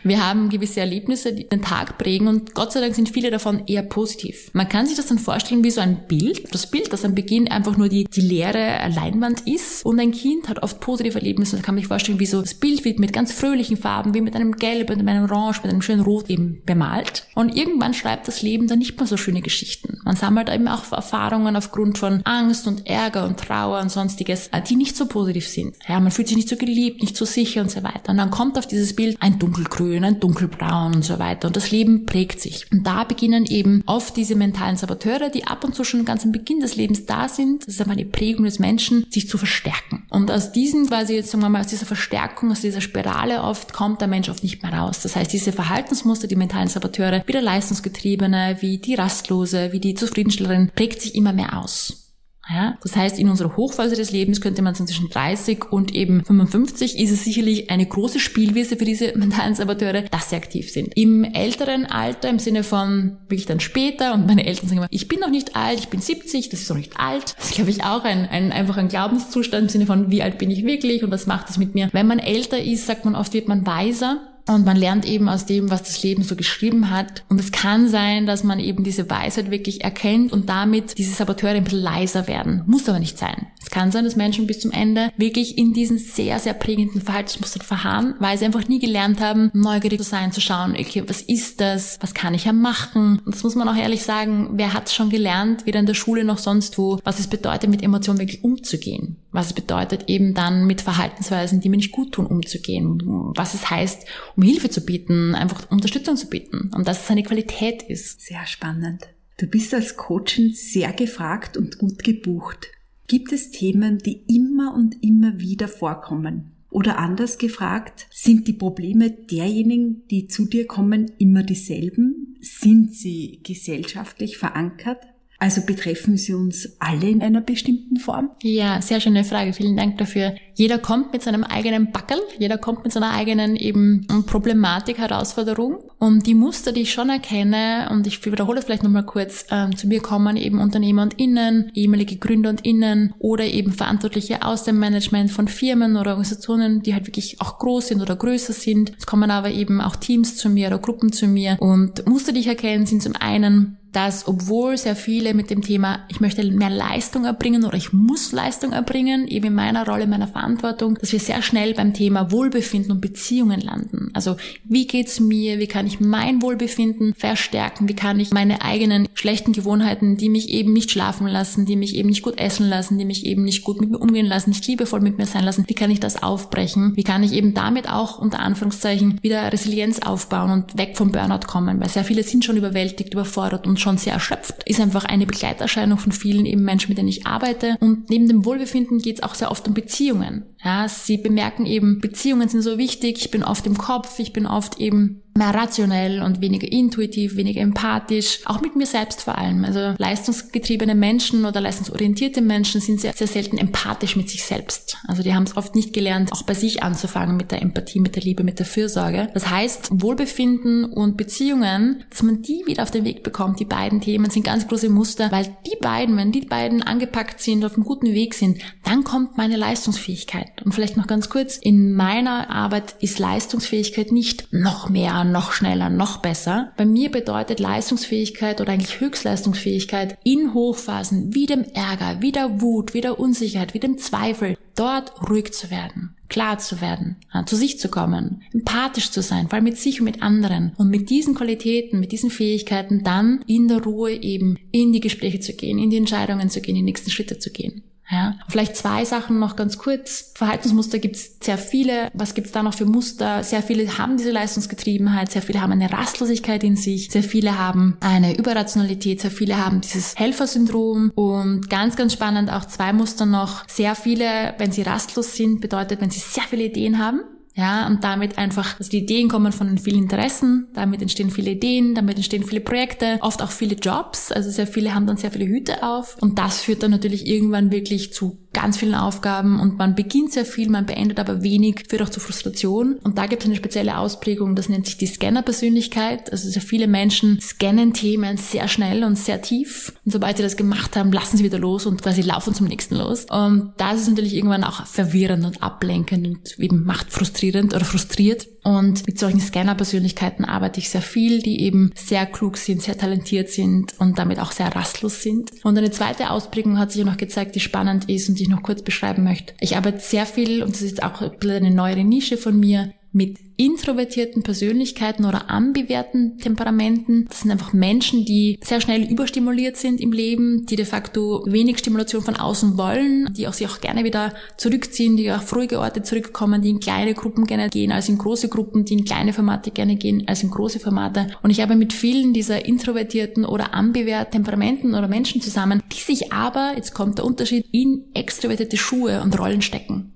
Wir haben gewisse Erlebnisse, die den Tag prägen und Gott sei Dank sind viele davon eher positiv. Man kann sich das dann vorstellen wie so ein Bild. Das Bild, das am Beginn einfach nur die, die leere Leinwand ist und ein Kind hat oft positive Erlebnisse. Man kann sich vorstellen wie so das Bild wird mit ganz fröhlichen Farben, wie mit einem Gelb, mit einem Orange, mit einem schönen Rot eben bemalt. Und irgendwann schreibt das Leben dann nicht mehr so schöne Geschichten. Man sammelt eben auch Erfahrungen aufgrund von Angst und Ärger und Trauer und sonstiges, die nicht so positiv sind. Ja, man fühlt sich nicht so geliebt, nicht so sicher und so weiter. Und dann kommt auf dieses Bild ein dunkelgrün, ein dunkelbraun und so weiter. Und das Leben prägt sich. Und da beginnen eben oft diese mentalen Saboteure, die ab und zu schon ganz am Beginn des Lebens da sind, das ist aber eine Prägung des Menschen, sich zu verstärken. Und aus diesen quasi jetzt sagen wir mal, aus dieser Verstärkung, aus dieser Spirale oft kommt der Mensch oft nicht mehr raus. Das heißt, diese Verhaltensmuster, die mentalen Saboteure, wie der Leistungsgetriebene, wie die Rastlose, wie die Zufriedenstellerin, prägt sich immer mehr aus. Ja, das heißt, in unserer Hochphase des Lebens könnte man sagen, zwischen 30 und eben 55 ist es sicherlich eine große Spielwiese für diese [LAUGHS] mentalen Saboteure, dass sie aktiv sind. Im älteren Alter, im Sinne von wirklich dann später, und meine Eltern sagen immer, ich bin noch nicht alt, ich bin 70, das ist noch nicht alt. Das ist, glaube ich, auch ein, ein einfach ein Glaubenszustand im Sinne von, wie alt bin ich wirklich und was macht das mit mir. Wenn man älter ist, sagt man oft, wird man weiser. Und man lernt eben aus dem, was das Leben so geschrieben hat. Und es kann sein, dass man eben diese Weisheit wirklich erkennt und damit diese Saboteure ein bisschen leiser werden. Muss aber nicht sein. Es kann sein, dass Menschen bis zum Ende wirklich in diesen sehr, sehr prägenden Verhaltensmustern verharren, weil sie einfach nie gelernt haben, neugierig zu sein, zu schauen, okay, was ist das? Was kann ich ja machen? Und das muss man auch ehrlich sagen, wer hat schon gelernt, weder in der Schule noch sonst wo, was es bedeutet, mit Emotionen wirklich umzugehen? Was es bedeutet, eben dann mit Verhaltensweisen, die mir nicht gut tun, umzugehen? Was es heißt, um Hilfe zu bieten, einfach Unterstützung zu bieten und dass es eine Qualität ist. Sehr spannend. Du bist als Coachin sehr gefragt und gut gebucht. Gibt es Themen, die immer und immer wieder vorkommen? Oder anders gefragt, sind die Probleme derjenigen, die zu dir kommen, immer dieselben? Sind sie gesellschaftlich verankert? Also betreffen sie uns alle in einer bestimmten Form? Ja, sehr schöne Frage. Vielen Dank dafür. Jeder kommt mit seinem eigenen Backel, jeder kommt mit seiner eigenen eben Problematik, Herausforderung. Und die Muster, die ich schon erkenne, und ich wiederhole es vielleicht nochmal kurz, ähm, zu mir kommen eben Unternehmer und Innen, ehemalige Gründer und Innen oder eben Verantwortliche aus dem Management von Firmen oder Organisationen, die halt wirklich auch groß sind oder größer sind. Es kommen aber eben auch Teams zu mir oder Gruppen zu mir. Und Muster, die ich erkenne, sind zum einen dass obwohl sehr viele mit dem Thema, ich möchte mehr Leistung erbringen oder ich muss Leistung erbringen, eben in meiner Rolle, meiner Verantwortung, dass wir sehr schnell beim Thema Wohlbefinden und Beziehungen landen. Also wie geht's mir, wie kann ich mein Wohlbefinden verstärken, wie kann ich meine eigenen schlechten Gewohnheiten, die mich eben nicht schlafen lassen, die mich eben nicht gut essen lassen, die mich eben nicht gut mit mir umgehen lassen, nicht liebevoll mit mir sein lassen, wie kann ich das aufbrechen, wie kann ich eben damit auch unter Anführungszeichen wieder Resilienz aufbauen und weg vom Burnout kommen, weil sehr viele sind schon überwältigt, überfordert und schon sehr erschöpft, ist einfach eine Begleiterscheinung von vielen eben Menschen, mit denen ich arbeite. Und neben dem Wohlbefinden geht es auch sehr oft um Beziehungen. Ja, sie bemerken eben, Beziehungen sind so wichtig, ich bin oft im Kopf, ich bin oft eben mehr rationell und weniger intuitiv, weniger empathisch, auch mit mir selbst vor allem. Also leistungsgetriebene Menschen oder leistungsorientierte Menschen sind sehr, sehr selten empathisch mit sich selbst. Also die haben es oft nicht gelernt, auch bei sich anzufangen mit der Empathie, mit der Liebe, mit der Fürsorge. Das heißt, Wohlbefinden und Beziehungen, dass man die wieder auf den Weg bekommt, die beiden Themen sind ganz große Muster, weil die beiden, wenn die beiden angepackt sind, auf einem guten Weg sind, dann kommt meine Leistungsfähigkeit. Und vielleicht noch ganz kurz, in meiner Arbeit ist Leistungsfähigkeit nicht noch mehr noch schneller, noch besser. Bei mir bedeutet Leistungsfähigkeit oder eigentlich Höchstleistungsfähigkeit in Hochphasen wie dem Ärger, wie der Wut, wie der Unsicherheit, wie dem Zweifel, dort ruhig zu werden, klar zu werden, zu sich zu kommen, empathisch zu sein, vor allem mit sich und mit anderen und mit diesen Qualitäten, mit diesen Fähigkeiten dann in der Ruhe eben in die Gespräche zu gehen, in die Entscheidungen zu gehen, die nächsten Schritte zu gehen. Ja, vielleicht zwei Sachen noch ganz kurz. Verhaltensmuster gibt es sehr viele. Was gibt es da noch für Muster? Sehr viele haben diese Leistungsgetriebenheit, sehr viele haben eine Rastlosigkeit in sich, sehr viele haben eine Überrationalität, sehr viele haben dieses Helfersyndrom und ganz, ganz spannend auch zwei Muster noch. Sehr viele, wenn sie rastlos sind, bedeutet, wenn sie sehr viele Ideen haben, ja, und damit einfach, also die Ideen kommen von vielen Interessen, damit entstehen viele Ideen, damit entstehen viele Projekte, oft auch viele Jobs, also sehr viele haben dann sehr viele Hüte auf und das führt dann natürlich irgendwann wirklich zu ganz vielen Aufgaben und man beginnt sehr viel, man beendet aber wenig, führt auch zu Frustration. Und da gibt es eine spezielle Ausprägung, das nennt sich die Scanner-Persönlichkeit. Also sehr viele Menschen scannen Themen sehr schnell und sehr tief. Und sobald sie das gemacht haben, lassen sie wieder los und quasi laufen zum nächsten los. Und da ist natürlich irgendwann auch verwirrend und ablenkend und eben macht frustrierend oder frustriert. Und mit solchen Scanner-Persönlichkeiten arbeite ich sehr viel, die eben sehr klug sind, sehr talentiert sind und damit auch sehr rastlos sind. Und eine zweite Ausprägung hat sich noch gezeigt, die spannend ist und die ich noch kurz beschreiben möchte. Ich arbeite sehr viel, und das ist auch eine neuere Nische von mir, mit introvertierten Persönlichkeiten oder ambiverten Temperamenten. Das sind einfach Menschen, die sehr schnell überstimuliert sind im Leben, die de facto wenig Stimulation von außen wollen, die auch sich auch gerne wieder zurückziehen, die auf ruhige Orte zurückkommen, die in kleine Gruppen gerne gehen als in große Gruppen, die in kleine Formate gerne gehen als in große Formate. Und ich habe mit vielen dieser introvertierten oder ambiverten Temperamenten oder Menschen zusammen, die sich aber, jetzt kommt der Unterschied, in extrovertierte Schuhe und Rollen stecken.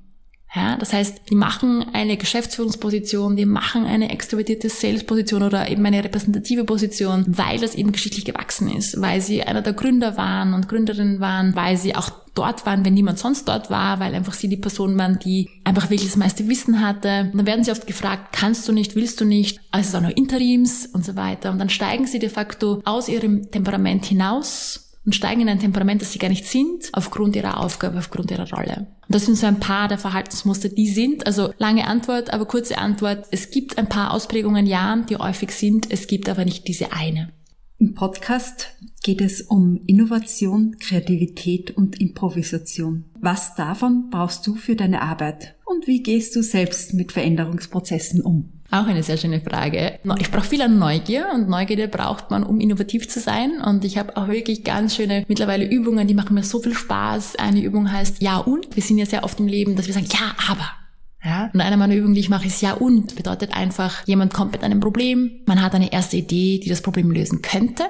Ja, das heißt, die machen eine Geschäftsführungsposition, die machen eine extrovertierte Sales-Position oder eben eine repräsentative Position, weil das eben geschichtlich gewachsen ist, weil sie einer der Gründer waren und Gründerinnen waren, weil sie auch dort waren, wenn niemand sonst dort war, weil einfach sie die Person waren, die einfach wirklich das meiste Wissen hatte. Und dann werden sie oft gefragt, kannst du nicht, willst du nicht, also es ist auch noch Interims und so weiter. Und dann steigen sie de facto aus ihrem Temperament hinaus und steigen in ein Temperament, das sie gar nicht sind, aufgrund ihrer Aufgabe, aufgrund ihrer Rolle. Und das sind so ein paar der Verhaltensmuster, die sind, also lange Antwort, aber kurze Antwort. Es gibt ein paar Ausprägungen, ja, die häufig sind, es gibt aber nicht diese eine. Im Podcast geht es um Innovation, Kreativität und Improvisation. Was davon brauchst du für deine Arbeit? Und wie gehst du selbst mit Veränderungsprozessen um? Auch eine sehr schöne Frage. Ich brauche viel an Neugier und Neugierde braucht man, um innovativ zu sein. Und ich habe auch wirklich ganz schöne mittlerweile Übungen, die machen mir so viel Spaß. Eine Übung heißt Ja und. Wir sind ja sehr oft im Leben, dass wir sagen Ja, aber. Ja? Und eine meiner Übungen, die ich mache, ist Ja und. Bedeutet einfach, jemand kommt mit einem Problem, man hat eine erste Idee, die das Problem lösen könnte.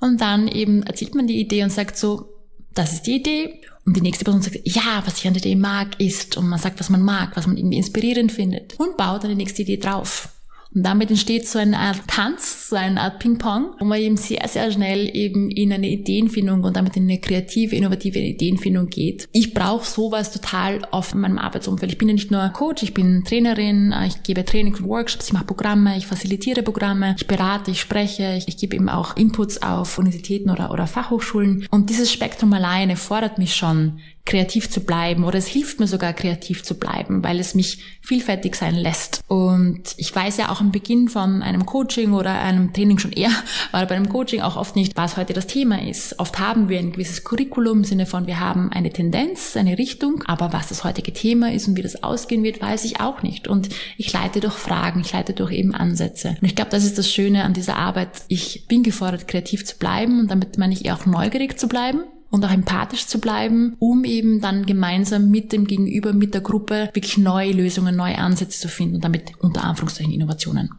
Und dann eben erzählt man die Idee und sagt so, das ist die Idee Und die nächste Person sagt, ja, was ich an der Idee mag, ist, und man sagt, was man mag, was man irgendwie inspirierend findet und baut dann die nächste Idee drauf. Und damit entsteht so eine Art Tanz, so eine Art Ping-Pong, wo man eben sehr, sehr schnell eben in eine Ideenfindung und damit in eine kreative, innovative Ideenfindung geht. Ich brauche sowas total auf meinem Arbeitsumfeld. Ich bin ja nicht nur Coach, ich bin Trainerin, ich gebe Trainings und Workshops, ich mache Programme, ich facilitiere Programme, ich berate, ich spreche, ich, ich gebe eben auch Inputs auf Universitäten oder, oder Fachhochschulen. Und dieses Spektrum alleine fordert mich schon, kreativ zu bleiben oder es hilft mir sogar kreativ zu bleiben, weil es mich vielfältig sein lässt. Und ich weiß ja auch am Beginn von einem Coaching oder einem Training schon eher, [LAUGHS] aber bei einem Coaching auch oft nicht, was heute das Thema ist. Oft haben wir ein gewisses Curriculum im Sinne von, wir haben eine Tendenz, eine Richtung, aber was das heutige Thema ist und wie das ausgehen wird, weiß ich auch nicht. Und ich leite durch Fragen, ich leite durch eben Ansätze. Und ich glaube, das ist das Schöne an dieser Arbeit. Ich bin gefordert, kreativ zu bleiben und damit meine ich eher auch neugierig zu bleiben und auch empathisch zu bleiben, um eben dann gemeinsam mit dem Gegenüber, mit der Gruppe wirklich neue Lösungen, neue Ansätze zu finden und damit unter Anführungszeichen Innovationen.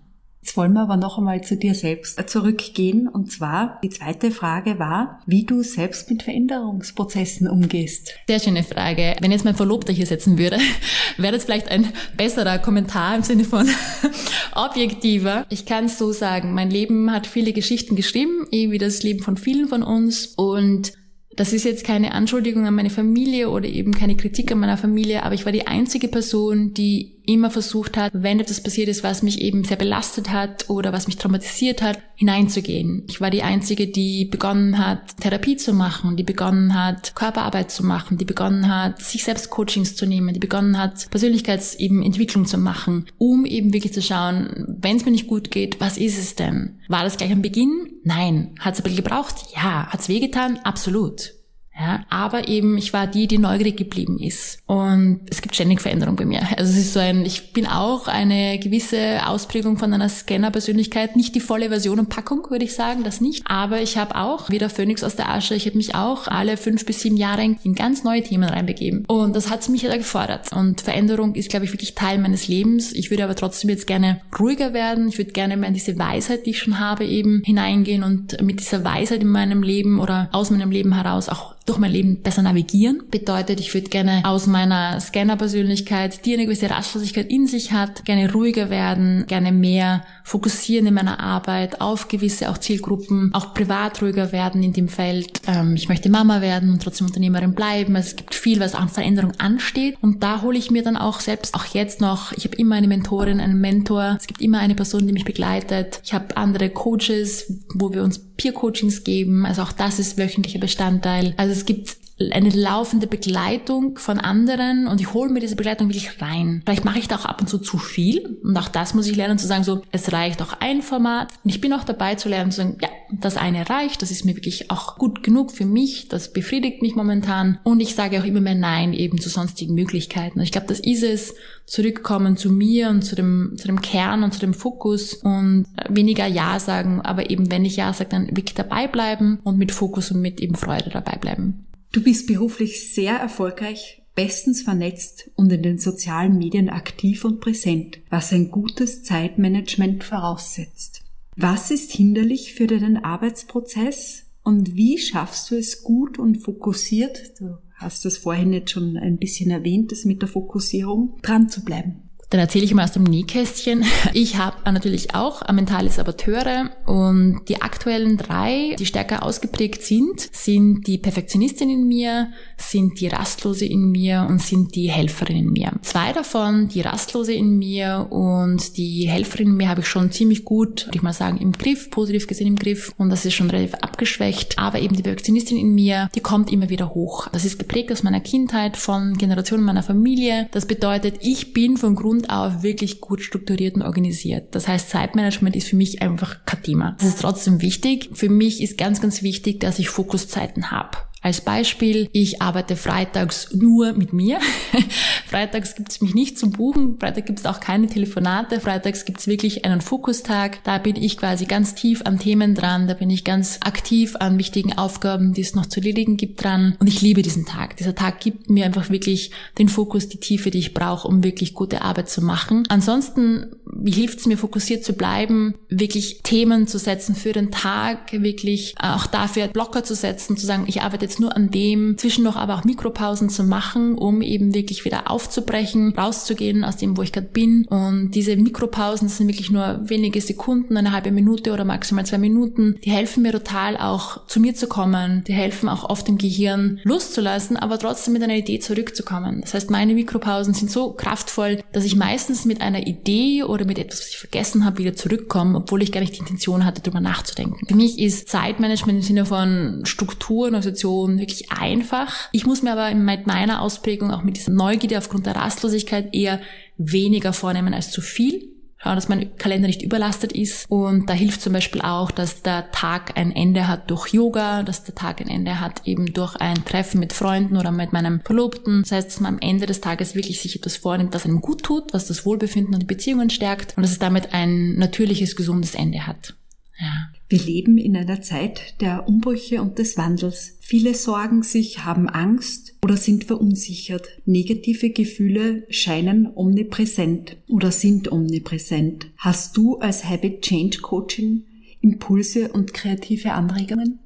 Jetzt wollen wir aber noch einmal zu dir selbst zurückgehen. Und zwar, die zweite Frage war, wie du selbst mit Veränderungsprozessen umgehst. Sehr schöne Frage. Wenn jetzt mein Verlobter hier sitzen würde, [LAUGHS] wäre das vielleicht ein besserer Kommentar im Sinne von [LAUGHS] objektiver. Ich kann es so sagen, mein Leben hat viele Geschichten geschrieben, wie das Leben von vielen von uns. Und das ist jetzt keine Anschuldigung an meine Familie oder eben keine Kritik an meiner Familie, aber ich war die einzige Person, die immer versucht hat, wenn etwas passiert ist, was mich eben sehr belastet hat oder was mich traumatisiert hat, hineinzugehen. Ich war die Einzige, die begonnen hat, Therapie zu machen, die begonnen hat, Körperarbeit zu machen, die begonnen hat, sich selbst Coachings zu nehmen, die begonnen hat, Persönlichkeitsentwicklung zu machen, um eben wirklich zu schauen, wenn es mir nicht gut geht, was ist es denn? War das gleich am Beginn? Nein. Hat es aber gebraucht? Ja. Hat es wehgetan? Absolut. Ja, aber eben, ich war die, die neugierig geblieben ist. Und es gibt ständig Veränderung bei mir. Also es ist so ein, ich bin auch eine gewisse Ausprägung von einer Scanner-Persönlichkeit. Nicht die volle Version und Packung, würde ich sagen, das nicht. Aber ich habe auch, wie der Phönix aus der Asche, ich habe mich auch alle fünf bis sieben Jahre in ganz neue Themen reinbegeben. Und das hat mich ja gefordert. Und Veränderung ist, glaube ich, wirklich Teil meines Lebens. Ich würde aber trotzdem jetzt gerne ruhiger werden. Ich würde gerne mehr in diese Weisheit, die ich schon habe, eben hineingehen und mit dieser Weisheit in meinem Leben oder aus meinem Leben heraus auch durch mein Leben besser navigieren. Bedeutet, ich würde gerne aus meiner Scanner-Persönlichkeit, die eine gewisse Rastlosigkeit in sich hat, gerne ruhiger werden, gerne mehr fokussieren in meiner Arbeit auf gewisse auch Zielgruppen, auch privat ruhiger werden in dem Feld. Ähm, ich möchte Mama werden und trotzdem Unternehmerin bleiben. Also es gibt viel, was an Veränderung ansteht. Und da hole ich mir dann auch selbst, auch jetzt noch, ich habe immer eine Mentorin, einen Mentor. Es gibt immer eine Person, die mich begleitet. Ich habe andere Coaches, wo wir uns Peer-Coachings geben. Also auch das ist wöchentlicher Bestandteil. Also es gibt eine laufende Begleitung von anderen und ich hole mir diese Begleitung wirklich rein. Vielleicht mache ich da auch ab und zu zu viel und auch das muss ich lernen zu sagen, so, es reicht auch ein Format und ich bin auch dabei zu lernen zu sagen, ja, das eine reicht, das ist mir wirklich auch gut genug für mich, das befriedigt mich momentan und ich sage auch immer mehr Nein eben zu sonstigen Möglichkeiten. Und ich glaube, das ist es, zurückkommen zu mir und zu dem, zu dem Kern und zu dem Fokus und weniger Ja sagen, aber eben wenn ich Ja sage, dann wirklich dabei bleiben und mit Fokus und mit eben Freude dabei bleiben. Du bist beruflich sehr erfolgreich, bestens vernetzt und in den sozialen Medien aktiv und präsent, was ein gutes Zeitmanagement voraussetzt. Was ist hinderlich für deinen Arbeitsprozess und wie schaffst du es gut und fokussiert, du hast das vorhin jetzt schon ein bisschen erwähnt, das mit der Fokussierung, dran zu bleiben? Dann erzähle ich mal aus dem Nähkästchen. [LAUGHS] Ich habe natürlich auch mentale Saboteure und die aktuellen drei, die stärker ausgeprägt sind, sind die Perfektionistin in mir, sind die Rastlose in mir und sind die Helferin in mir. Zwei davon, die Rastlose in mir und die Helferin in mir, habe ich schon ziemlich gut, würde ich mal sagen, im Griff, positiv gesehen im Griff und das ist schon relativ abgeschwächt. Aber eben die Perfektionistin in mir, die kommt immer wieder hoch. Das ist geprägt aus meiner Kindheit, von Generationen meiner Familie. Das bedeutet, ich bin von Grund auf wirklich gut strukturiert und organisiert. Das heißt, Zeitmanagement ist für mich einfach kein Thema. Das ist trotzdem wichtig. Für mich ist ganz, ganz wichtig, dass ich Fokuszeiten habe. Als Beispiel, ich arbeite freitags nur mit mir. [LAUGHS] freitags gibt's mich nicht zum Buchen, Freitag gibt's auch keine Telefonate, freitags gibt's wirklich einen Fokustag. Da bin ich quasi ganz tief an Themen dran, da bin ich ganz aktiv an wichtigen Aufgaben, die es noch zu erledigen gibt dran. Und ich liebe diesen Tag. Dieser Tag gibt mir einfach wirklich den Fokus, die Tiefe, die ich brauche, um wirklich gute Arbeit zu machen. Ansonsten wie hilft's mir, fokussiert zu bleiben, wirklich Themen zu setzen für den Tag, wirklich auch dafür Blocker zu setzen, zu sagen, ich arbeite jetzt nur an dem, zwischendurch aber auch Mikropausen zu machen, um eben wirklich wieder aufzubrechen, rauszugehen aus dem, wo ich gerade bin. Und diese Mikropausen, sind wirklich nur wenige Sekunden, eine halbe Minute oder maximal zwei Minuten, die helfen mir total auch zu mir zu kommen. Die helfen auch oft im Gehirn loszulassen, aber trotzdem mit einer Idee zurückzukommen. Das heißt, meine Mikropausen sind so kraftvoll, dass ich meistens mit einer Idee oder mit etwas, was ich vergessen habe, wieder zurückkomme, obwohl ich gar nicht die Intention hatte, darüber nachzudenken. Für mich ist Zeitmanagement im Sinne von Struktur, Organisation wirklich einfach. Ich muss mir aber mit meiner Ausprägung auch mit dieser Neugierde aufgrund der Rastlosigkeit eher weniger vornehmen als zu viel schauen, dass mein Kalender nicht überlastet ist. Und da hilft zum Beispiel auch, dass der Tag ein Ende hat durch Yoga, dass der Tag ein Ende hat eben durch ein Treffen mit Freunden oder mit meinem Verlobten. Das heißt, dass man am Ende des Tages wirklich sich etwas vornimmt, was einem gut tut, was das Wohlbefinden und die Beziehungen stärkt und dass es damit ein natürliches, gesundes Ende hat. Ja. Wir leben in einer Zeit der Umbrüche und des Wandels. Viele sorgen sich, haben Angst oder sind verunsichert. Negative Gefühle scheinen omnipräsent oder sind omnipräsent. Hast du als Habit Change Coaching Impulse und kreative Anregungen?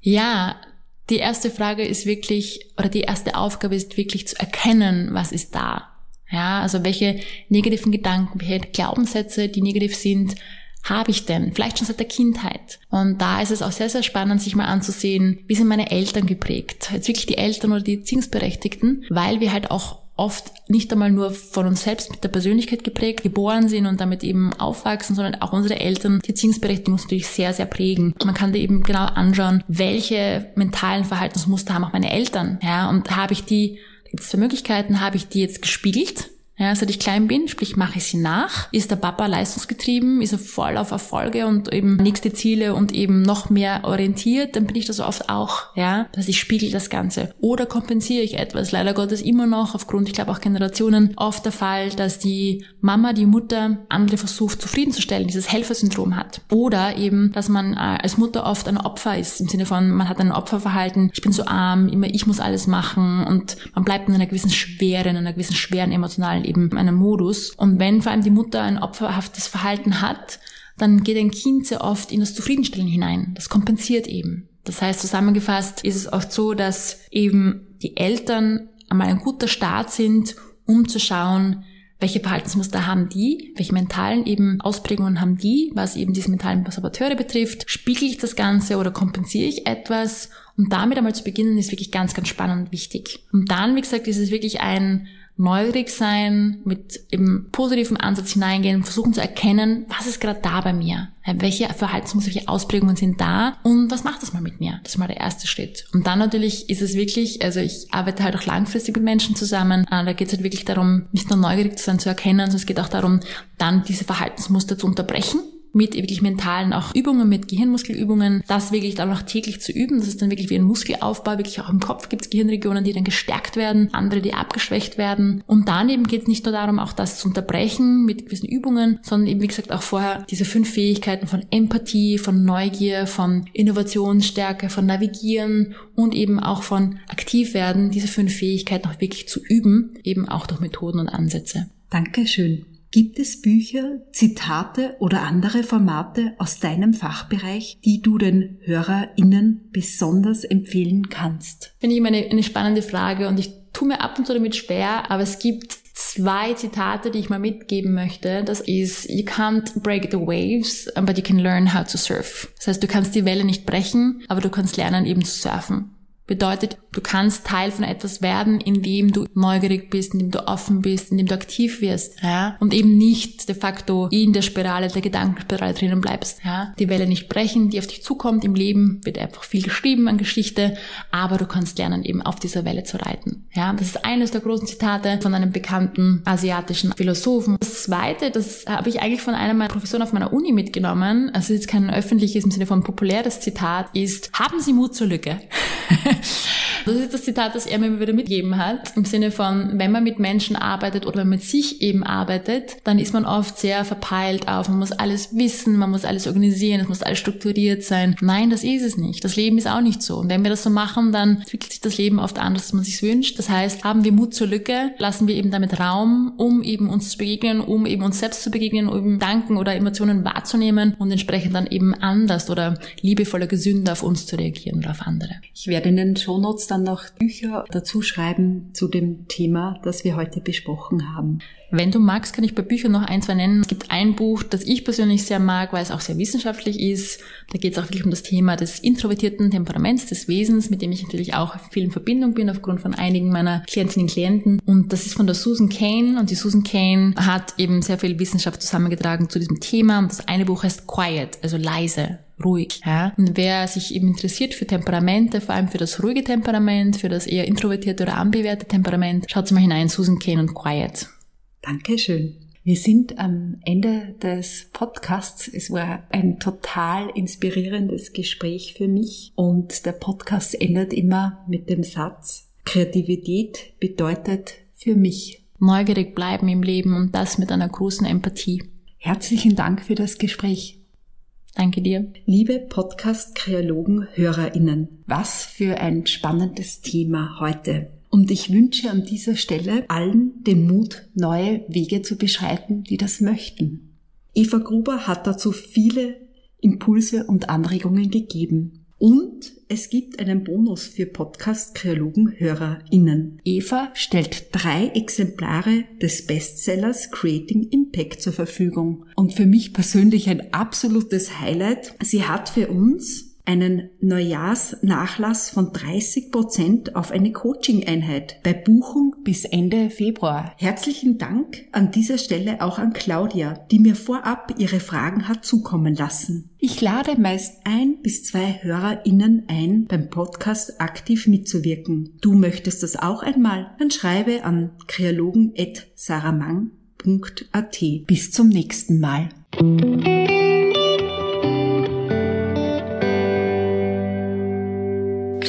Ja, die erste Frage ist wirklich, oder die erste Aufgabe ist wirklich zu erkennen, was ist da. Ja, also welche negativen Gedanken, welche Glaubenssätze, die negativ sind, habe ich denn? Vielleicht schon seit der Kindheit. Und da ist es auch sehr, sehr spannend, sich mal anzusehen, wie sind meine Eltern geprägt? Jetzt wirklich die Eltern oder die Erziehungsberechtigten, weil wir halt auch oft nicht einmal nur von uns selbst mit der Persönlichkeit geprägt, geboren sind und damit eben aufwachsen, sondern auch unsere Eltern, die Erziehungsberechtigung natürlich sehr, sehr prägen. Man kann da eben genau anschauen, welche mentalen Verhaltensmuster haben auch meine Eltern, ja, und habe ich die, gibt es zwei Möglichkeiten, habe ich die jetzt gespiegelt, ja, seit ich klein bin, sprich mache ich sie nach. Ist der Papa leistungsgetrieben, ist er voll auf Erfolge und eben nächste Ziele und eben noch mehr orientiert, dann bin ich das oft auch, ja, dass ich spiegel das Ganze. Oder kompensiere ich etwas. Leider Gottes immer noch aufgrund, ich glaube auch Generationen, oft der Fall, dass die Mama, die Mutter andere versucht zufriedenzustellen, dieses Helfersyndrom hat. Oder eben, dass man äh, als Mutter oft ein Opfer ist, im Sinne von, man hat ein Opferverhalten, ich bin so arm, immer ich muss alles machen und man bleibt in einer gewissen Schwere, in einer gewissen schweren emotionalen eben einem Modus. Und wenn vor allem die Mutter ein opferhaftes Verhalten hat, dann geht ein Kind sehr oft in das Zufriedenstellen hinein. Das kompensiert eben. Das heißt, zusammengefasst ist es oft so, dass eben die Eltern einmal ein guter Start sind, um zu schauen, welche Verhaltensmuster haben die, welche mentalen eben Ausprägungen haben die, was eben diese mentalen Saboteure betrifft, spiegel ich das Ganze oder kompensiere ich etwas und damit einmal zu beginnen ist wirklich ganz, ganz spannend und wichtig. Und dann, wie gesagt, ist es wirklich ein neugierig sein, mit eben positiven Ansatz hineingehen, versuchen zu erkennen, was ist gerade da bei mir? Welche Verhaltensmuster, welche Ausprägungen sind da und was macht das mal mit mir? Das ist mal der erste Schritt. Und dann natürlich ist es wirklich, also ich arbeite halt auch langfristig mit Menschen zusammen, äh, da geht es halt wirklich darum, nicht nur neugierig zu sein, zu erkennen, sondern es geht auch darum, dann diese Verhaltensmuster zu unterbrechen mit wirklich mentalen auch Übungen, mit Gehirnmuskelübungen, das wirklich dann auch täglich zu üben. Das ist dann wirklich wie ein Muskelaufbau, wirklich auch im Kopf gibt es Gehirnregionen, die dann gestärkt werden, andere, die abgeschwächt werden. Und dann eben geht es nicht nur darum, auch das zu unterbrechen mit gewissen Übungen, sondern eben, wie gesagt, auch vorher diese fünf Fähigkeiten von Empathie, von Neugier, von Innovationsstärke, von Navigieren und eben auch von aktiv werden, diese fünf Fähigkeiten auch wirklich zu üben, eben auch durch Methoden und Ansätze. Dankeschön. Gibt es Bücher, Zitate oder andere Formate aus deinem Fachbereich, die du den HörerInnen besonders empfehlen kannst? Finde ich immer eine, eine spannende Frage und ich tue mir ab und zu damit schwer, aber es gibt zwei Zitate, die ich mal mitgeben möchte. Das ist, you can't break the waves, but you can learn how to surf. Das heißt, du kannst die Welle nicht brechen, aber du kannst lernen eben zu surfen. Bedeutet, du kannst Teil von etwas werden, indem du neugierig bist, indem du offen bist, indem du aktiv wirst, ja, und eben nicht de facto in der Spirale, der Gedankenspirale drinnen bleibst, ja. Die Welle nicht brechen, die auf dich zukommt im Leben, wird einfach viel geschrieben an Geschichte, aber du kannst lernen, eben auf dieser Welle zu reiten, ja. Das ist eines der großen Zitate von einem bekannten asiatischen Philosophen. Das zweite, das habe ich eigentlich von einer meiner Professoren auf meiner Uni mitgenommen, also jetzt kein öffentliches im Sinne von populäres Zitat, ist, haben Sie Mut zur Lücke. [LAUGHS] [LAUGHS] Das ist das Zitat, das er mir wieder mitgegeben hat. Im Sinne von, wenn man mit Menschen arbeitet oder wenn man mit sich eben arbeitet, dann ist man oft sehr verpeilt auf, man muss alles wissen, man muss alles organisieren, es muss alles strukturiert sein. Nein, das ist es nicht. Das Leben ist auch nicht so. Und wenn wir das so machen, dann entwickelt sich das Leben oft anders, als man sich wünscht. Das heißt, haben wir Mut zur Lücke, lassen wir eben damit Raum, um eben uns zu begegnen, um eben uns selbst zu begegnen, um Gedanken oder Emotionen wahrzunehmen und entsprechend dann eben anders oder liebevoller, gesünder auf uns zu reagieren oder auf andere. Ich werde in den Shownotes dann noch Bücher dazu schreiben zu dem Thema, das wir heute besprochen haben. Wenn du magst, kann ich bei Büchern noch ein, zwei nennen. Es gibt ein Buch, das ich persönlich sehr mag, weil es auch sehr wissenschaftlich ist. Da geht es auch wirklich um das Thema des introvertierten Temperaments, des Wesens, mit dem ich natürlich auch viel in Verbindung bin, aufgrund von einigen meiner Klientinnen und Klienten. Und das ist von der Susan Kane. Und die Susan Kane hat eben sehr viel Wissenschaft zusammengetragen zu diesem Thema. Und das eine Buch heißt Quiet, also leise ruhig. Ja? Und wer sich eben interessiert für Temperamente, vor allem für das ruhige Temperament, für das eher introvertierte oder ambiverte Temperament, schaut mal hinein, Susan Kane und Quiet. Dankeschön. Wir sind am Ende des Podcasts. Es war ein total inspirierendes Gespräch für mich und der Podcast endet immer mit dem Satz, Kreativität bedeutet für mich. Neugierig bleiben im Leben und das mit einer großen Empathie. Herzlichen Dank für das Gespräch. Danke dir. Liebe Podcast-Kreologen-HörerInnen, was für ein spannendes Thema heute. Und ich wünsche an dieser Stelle allen den Mut, neue Wege zu beschreiten, die das möchten. Eva Gruber hat dazu viele Impulse und Anregungen gegeben. Und es gibt einen Bonus für Podcast-Kreologen-HörerInnen. Eva stellt drei Exemplare des Bestsellers Creating Impact zur Verfügung. Und für mich persönlich ein absolutes Highlight. Sie hat für uns einen Neujahrsnachlass von 30 Prozent auf eine Coaching-Einheit bei Buchung bis Ende Februar. Herzlichen Dank an dieser Stelle auch an Claudia, die mir vorab ihre Fragen hat zukommen lassen. Ich lade meist ein bis zwei HörerInnen ein, beim Podcast aktiv mitzuwirken. Du möchtest das auch einmal? Dann schreibe an kreologen.saramang.at. Bis zum nächsten Mal.